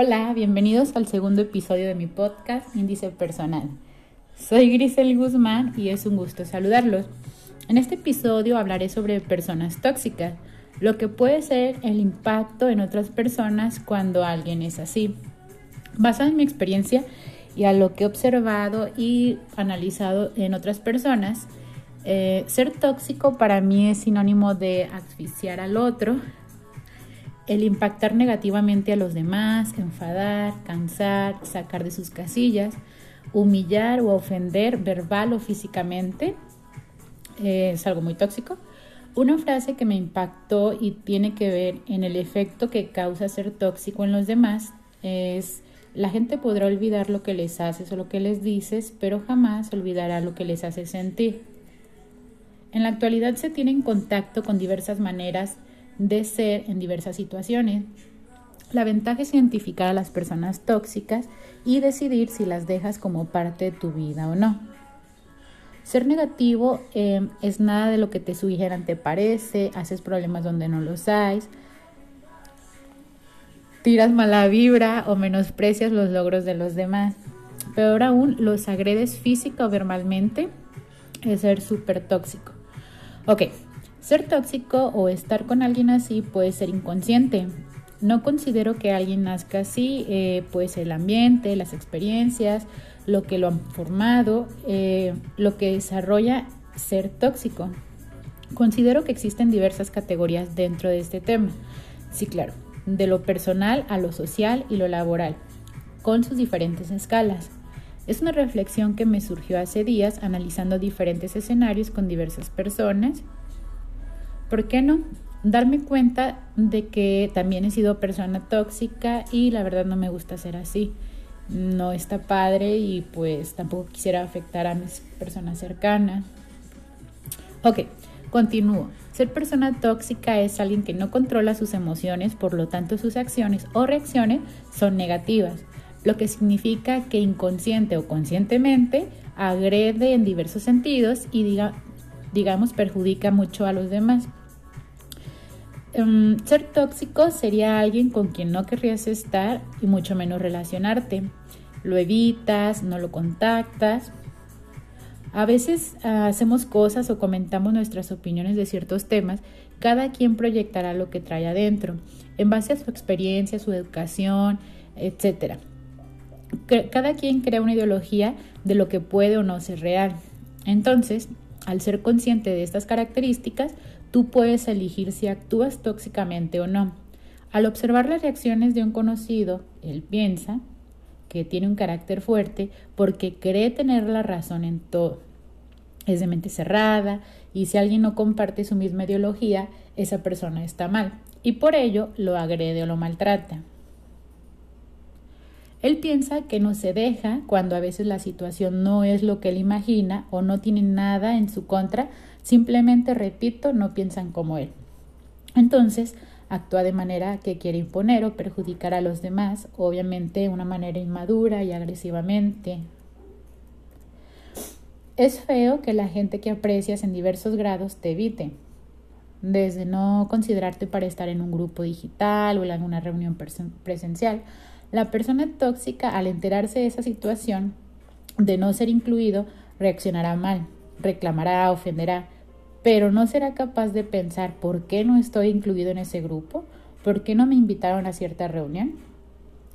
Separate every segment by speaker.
Speaker 1: Hola, bienvenidos al segundo episodio de mi podcast Índice Personal. Soy Grisel Guzmán y es un gusto saludarlos. En este episodio hablaré sobre personas tóxicas, lo que puede ser el impacto en otras personas cuando alguien es así. Basado en mi experiencia y a lo que he observado y analizado en otras personas, eh, ser tóxico para mí es sinónimo de asfixiar al otro, el impactar negativamente a los demás, enfadar, cansar, sacar de sus casillas, humillar o ofender verbal o físicamente, eh, es algo muy tóxico. Una frase que me impactó y tiene que ver en el efecto que causa ser tóxico en los demás es la gente podrá olvidar lo que les haces o lo que les dices, pero jamás olvidará lo que les hace sentir. En la actualidad se tiene en contacto con diversas maneras de ser en diversas situaciones. La ventaja es identificar a las personas tóxicas y decidir si las dejas como parte de tu vida o no. Ser negativo em, es nada de lo que te sugieran te parece, haces problemas donde no los hay, tiras mala vibra o menosprecias los logros de los demás. Peor aún, los agredes física o verbalmente, es ser súper tóxico. Ok, ser tóxico o estar con alguien así puede ser inconsciente. No considero que alguien nazca así, eh, pues el ambiente, las experiencias, lo que lo han formado, eh, lo que desarrolla ser tóxico. Considero que existen diversas categorías dentro de este tema. Sí, claro, de lo personal a lo social y lo laboral, con sus diferentes escalas. Es una reflexión que me surgió hace días analizando diferentes escenarios con diversas personas ¿Por qué no? Darme cuenta de que también he sido persona tóxica y la verdad no me gusta ser así. No está padre y pues tampoco quisiera afectar a mis personas cercanas. Ok, continúo. Ser persona tóxica es alguien que no controla sus emociones, por lo tanto sus acciones o reacciones son negativas, lo que significa que inconsciente o conscientemente agrede en diversos sentidos y diga, digamos perjudica mucho a los demás. Em, ser tóxico sería alguien con quien no querrías estar y mucho menos relacionarte. Lo evitas, no lo contactas. A veces ah, hacemos cosas o comentamos nuestras opiniones de ciertos temas. Cada quien proyectará lo que trae adentro, en base a su experiencia, su educación, etc. Cada quien crea una ideología de lo que puede o no ser real. Entonces, al ser consciente de estas características, Tú puedes elegir si actúas tóxicamente o no. Al observar las reacciones de un conocido, él piensa que tiene un carácter fuerte porque cree tener la razón en todo. Es de mente cerrada y si alguien no comparte su misma ideología, esa persona está mal y por ello lo agrede o lo maltrata. Él piensa que no se deja cuando a veces la situación no es lo que él imagina o no tiene nada en su contra, simplemente, repito, no piensan como él. Entonces, actúa de manera que quiere imponer o perjudicar a los demás, obviamente de una manera inmadura y agresivamente. Es feo que la gente que aprecias en diversos grados te evite, desde no considerarte para estar en un grupo digital o en alguna reunión presencial, la persona tóxica, al enterarse de esa situación de no ser incluido, reaccionará mal, reclamará, ofenderá, pero no será capaz de pensar por qué no estoy incluido en ese grupo, por qué no me invitaron a cierta reunión.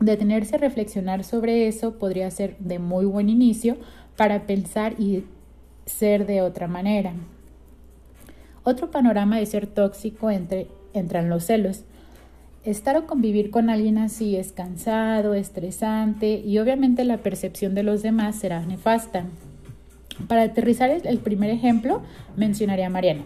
Speaker 1: Detenerse a reflexionar sobre eso podría ser de muy buen inicio para pensar y ser de otra manera. Otro panorama de ser tóxico entre, entran los celos. Estar o convivir con alguien así es cansado, estresante y obviamente la percepción de los demás será nefasta. Para aterrizar el primer ejemplo, mencionaría a Mariana.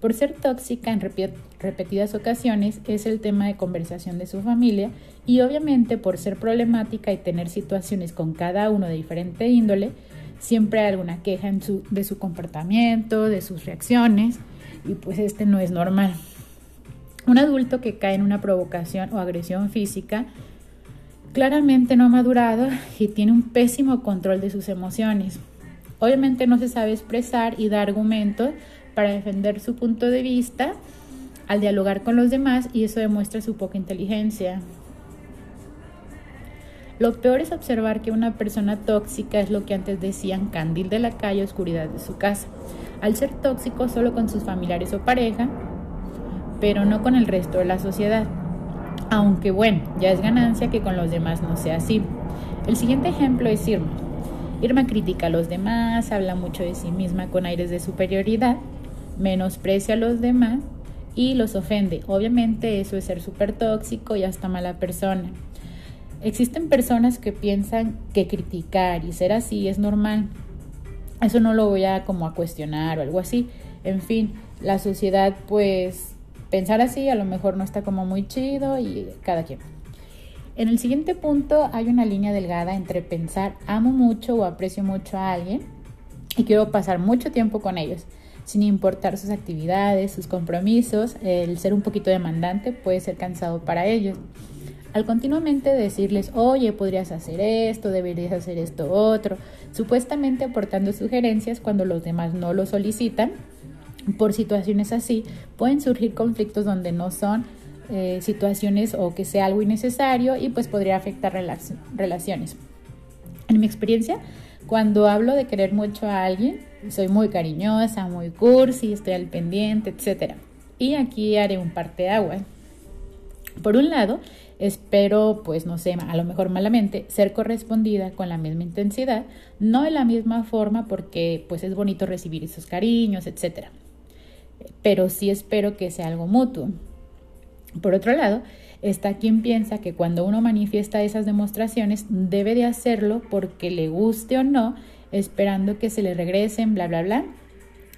Speaker 1: Por ser tóxica en repetidas ocasiones es el tema de conversación de su familia y obviamente por ser problemática y tener situaciones con cada uno de diferente índole, siempre hay alguna queja de su comportamiento, de sus reacciones y pues este no es normal. Un adulto que cae en una provocación o agresión física claramente no ha madurado y tiene un pésimo control de sus emociones. Obviamente no se sabe expresar y dar argumentos para defender su punto de vista al dialogar con los demás y eso demuestra su poca inteligencia. Lo peor es observar que una persona tóxica es lo que antes decían candil de la calle, oscuridad de su casa. Al ser tóxico solo con sus familiares o pareja, pero no con el resto de la sociedad. Aunque bueno, ya es ganancia que con los demás no sea así. El siguiente ejemplo es Irma. Irma critica a los demás, habla mucho de sí misma con aires de superioridad, menosprecia a los demás y los ofende. Obviamente eso es ser súper tóxico y hasta mala persona. Existen personas que piensan que criticar y ser así es normal. Eso no lo voy a como a cuestionar o algo así. En fin, la sociedad pues pensar así a lo mejor no está como muy chido y cada quien. En el siguiente punto hay una línea delgada entre pensar amo mucho o aprecio mucho a alguien y quiero pasar mucho tiempo con ellos, sin importar sus actividades, sus compromisos, el ser un poquito demandante puede ser cansado para ellos. Al continuamente decirles, oye, podrías hacer esto, deberías hacer esto otro, supuestamente aportando sugerencias cuando los demás no lo solicitan, por situaciones así pueden surgir conflictos donde no son eh, situaciones o que sea algo innecesario y pues podría afectar relaciones. En mi experiencia, cuando hablo de querer mucho a alguien, soy muy cariñosa, muy cursi, estoy al pendiente, etc. Y aquí haré un parte agua. Por un lado, espero, pues no sé, a lo mejor malamente, ser correspondida con la misma intensidad, no de la misma forma porque pues es bonito recibir esos cariños, etc pero sí espero que sea algo mutuo. Por otro lado, está quien piensa que cuando uno manifiesta esas demostraciones debe de hacerlo porque le guste o no, esperando que se le regresen, bla, bla, bla,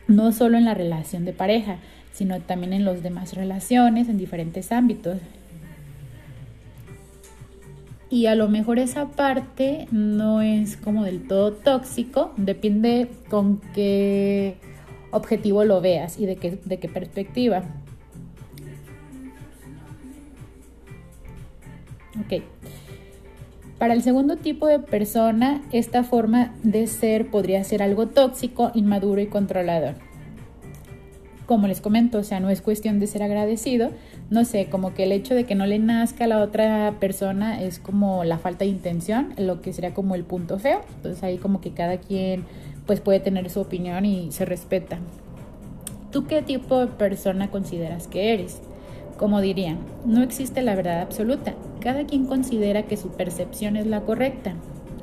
Speaker 1: no solo en la relación de pareja, sino también en las demás relaciones, en diferentes ámbitos. Y a lo mejor esa parte no es como del todo tóxico, depende con qué objetivo lo veas y de qué, de qué perspectiva. Ok. Para el segundo tipo de persona, esta forma de ser podría ser algo tóxico, inmaduro y controlador. Como les comento, o sea, no es cuestión de ser agradecido, no sé, como que el hecho de que no le nazca a la otra persona es como la falta de intención, lo que sería como el punto feo. Entonces ahí como que cada quien pues puede tener su opinión y se respeta. ¿Tú qué tipo de persona consideras que eres? Como dirían, no existe la verdad absoluta. Cada quien considera que su percepción es la correcta.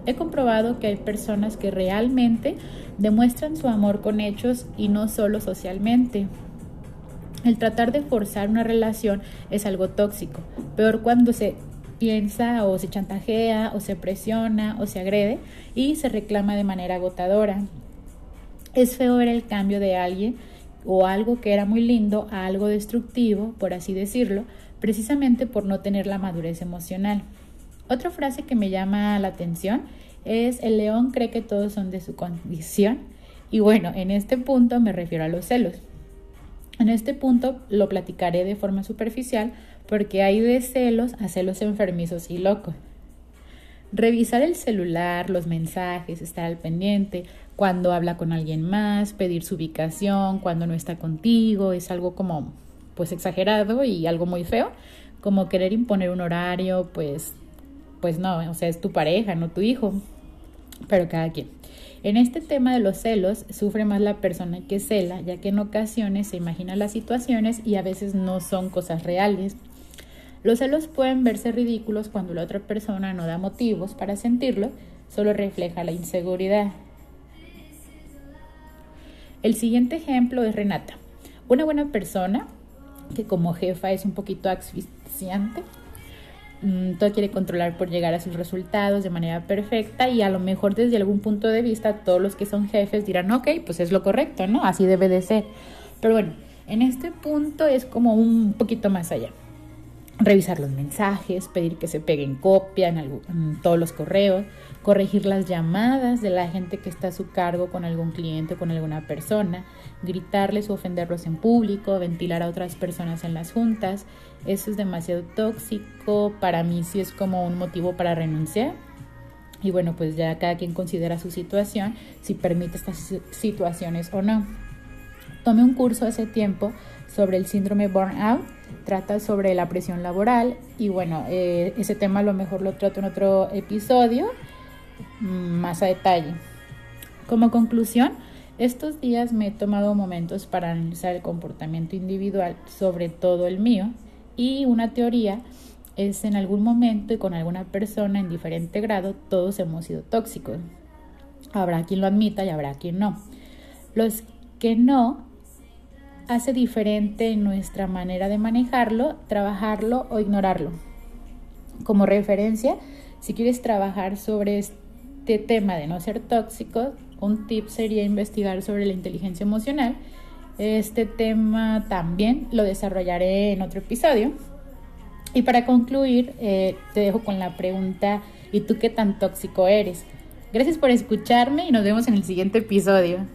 Speaker 1: He comprobado que hay personas que realmente demuestran su amor con hechos y no solo socialmente. El tratar de forzar una relación es algo tóxico, peor cuando se piensa o se chantajea o se presiona o se agrede y se reclama de manera agotadora. Es feo ver el cambio de alguien o algo que era muy lindo a algo destructivo, por así decirlo, precisamente por no tener la madurez emocional. Otra frase que me llama la atención es el león cree que todos son de su condición y bueno, en este punto me refiero a los celos. En este punto lo platicaré de forma superficial porque hay de celos a celos enfermizos y locos. Revisar el celular, los mensajes, estar al pendiente, cuando habla con alguien más, pedir su ubicación, cuando no está contigo, es algo como pues exagerado y algo muy feo, como querer imponer un horario, pues pues no, o sea, es tu pareja, no tu hijo, pero cada quien. En este tema de los celos sufre más la persona que cela, ya que en ocasiones se imagina las situaciones y a veces no son cosas reales. Los celos pueden verse ridículos cuando la otra persona no da motivos para sentirlo, solo refleja la inseguridad. El siguiente ejemplo es Renata, una buena persona que como jefa es un poquito asfixiante, mm, todo quiere controlar por llegar a sus resultados de manera perfecta y a lo mejor desde algún punto de vista todos los que son jefes dirán, ok, pues es lo correcto, ¿no? Así debe de ser. Pero bueno, en este punto es como un poquito más allá revisar los mensajes, pedir que se peguen copia en, todos los correos, corregir las llamadas de la gente que está a su cargo con algún cliente o con alguna persona, gritarles o ofenderlos en público, ventilar a otras personas en las juntas. Eso es demasiado tóxico, para mí sí es como un motivo para renunciar. Y bueno, pues ya cada quien considera su situación, si permite estas situaciones o no. Tomé un curso hace tiempo sobre el síndrome burnout, trata sobre la presión laboral y bueno, eh, ese tema a lo mejor lo trato en otro episodio mm, más a detalle. Como conclusión, estos días me he tomado momentos para analizar el comportamiento individual, sobre todo el mío, y una teoría es en algún momento y con alguna persona en diferente grado todos hemos sido tóxicos. Habrá quien lo admita y habrá quien no. Los que no hace diferente nuestra manera de manejarlo, trabajarlo o ignorarlo. Como referencia, si quieres trabajar sobre este tema de no ser tóxico, un tip sería investigar sobre la inteligencia emocional. Este tema también lo desarrollaré en otro episodio. Y para concluir, eh, te dejo con la pregunta, ¿y tú qué tan tóxico eres? Gracias por escucharme y nos vemos en el siguiente episodio.